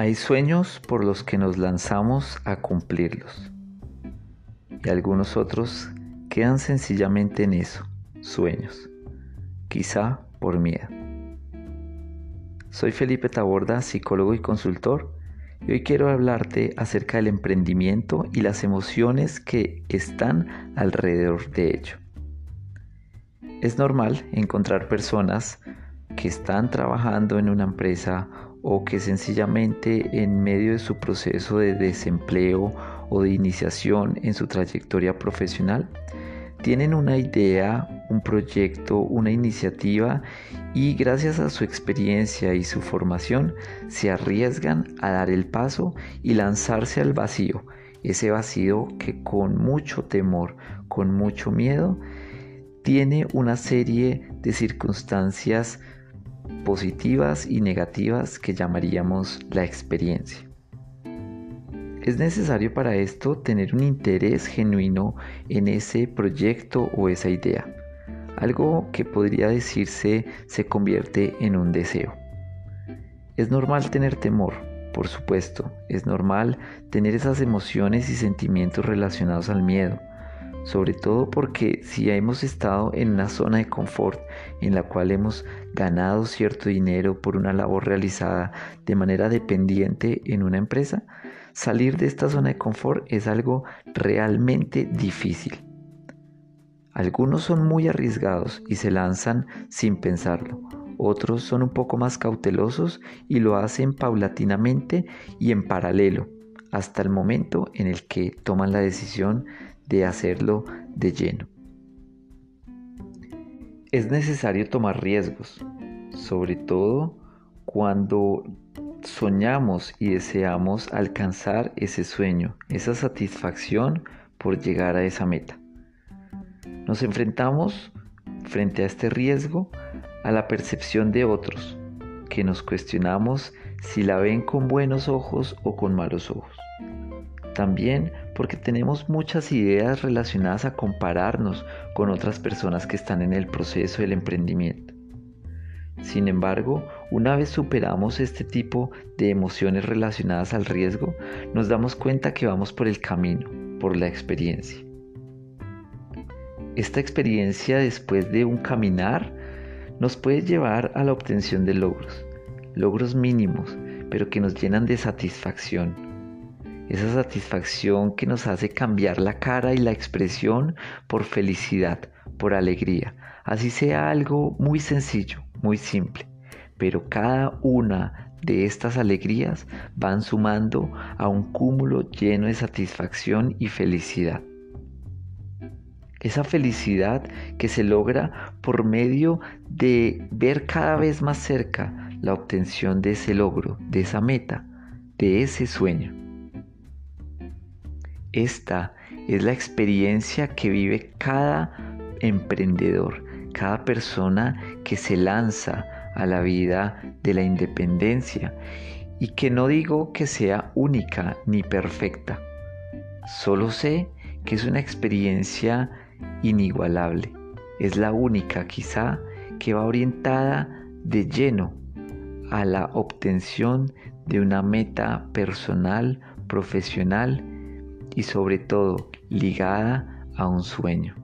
Hay sueños por los que nos lanzamos a cumplirlos y algunos otros quedan sencillamente en eso, sueños, quizá por miedo. Soy Felipe Taborda, psicólogo y consultor, y hoy quiero hablarte acerca del emprendimiento y las emociones que están alrededor de ello. Es normal encontrar personas que están trabajando en una empresa o que sencillamente en medio de su proceso de desempleo o de iniciación en su trayectoria profesional tienen una idea, un proyecto, una iniciativa y gracias a su experiencia y su formación se arriesgan a dar el paso y lanzarse al vacío, ese vacío que con mucho temor, con mucho miedo, tiene una serie de circunstancias positivas y negativas que llamaríamos la experiencia. Es necesario para esto tener un interés genuino en ese proyecto o esa idea. Algo que podría decirse se convierte en un deseo. Es normal tener temor, por supuesto. Es normal tener esas emociones y sentimientos relacionados al miedo sobre todo porque si hemos estado en una zona de confort en la cual hemos ganado cierto dinero por una labor realizada de manera dependiente en una empresa, salir de esta zona de confort es algo realmente difícil. Algunos son muy arriesgados y se lanzan sin pensarlo. Otros son un poco más cautelosos y lo hacen paulatinamente y en paralelo, hasta el momento en el que toman la decisión de hacerlo de lleno. Es necesario tomar riesgos, sobre todo cuando soñamos y deseamos alcanzar ese sueño, esa satisfacción por llegar a esa meta. Nos enfrentamos frente a este riesgo a la percepción de otros, que nos cuestionamos si la ven con buenos ojos o con malos ojos. También porque tenemos muchas ideas relacionadas a compararnos con otras personas que están en el proceso del emprendimiento. Sin embargo, una vez superamos este tipo de emociones relacionadas al riesgo, nos damos cuenta que vamos por el camino, por la experiencia. Esta experiencia después de un caminar nos puede llevar a la obtención de logros, logros mínimos, pero que nos llenan de satisfacción esa satisfacción que nos hace cambiar la cara y la expresión por felicidad, por alegría, así sea algo muy sencillo, muy simple, pero cada una de estas alegrías van sumando a un cúmulo lleno de satisfacción y felicidad. Esa felicidad que se logra por medio de ver cada vez más cerca la obtención de ese logro, de esa meta, de ese sueño. Esta es la experiencia que vive cada emprendedor, cada persona que se lanza a la vida de la independencia. Y que no digo que sea única ni perfecta, solo sé que es una experiencia inigualable, es la única quizá que va orientada de lleno a la obtención de una meta personal, profesional y sobre todo ligada a un sueño.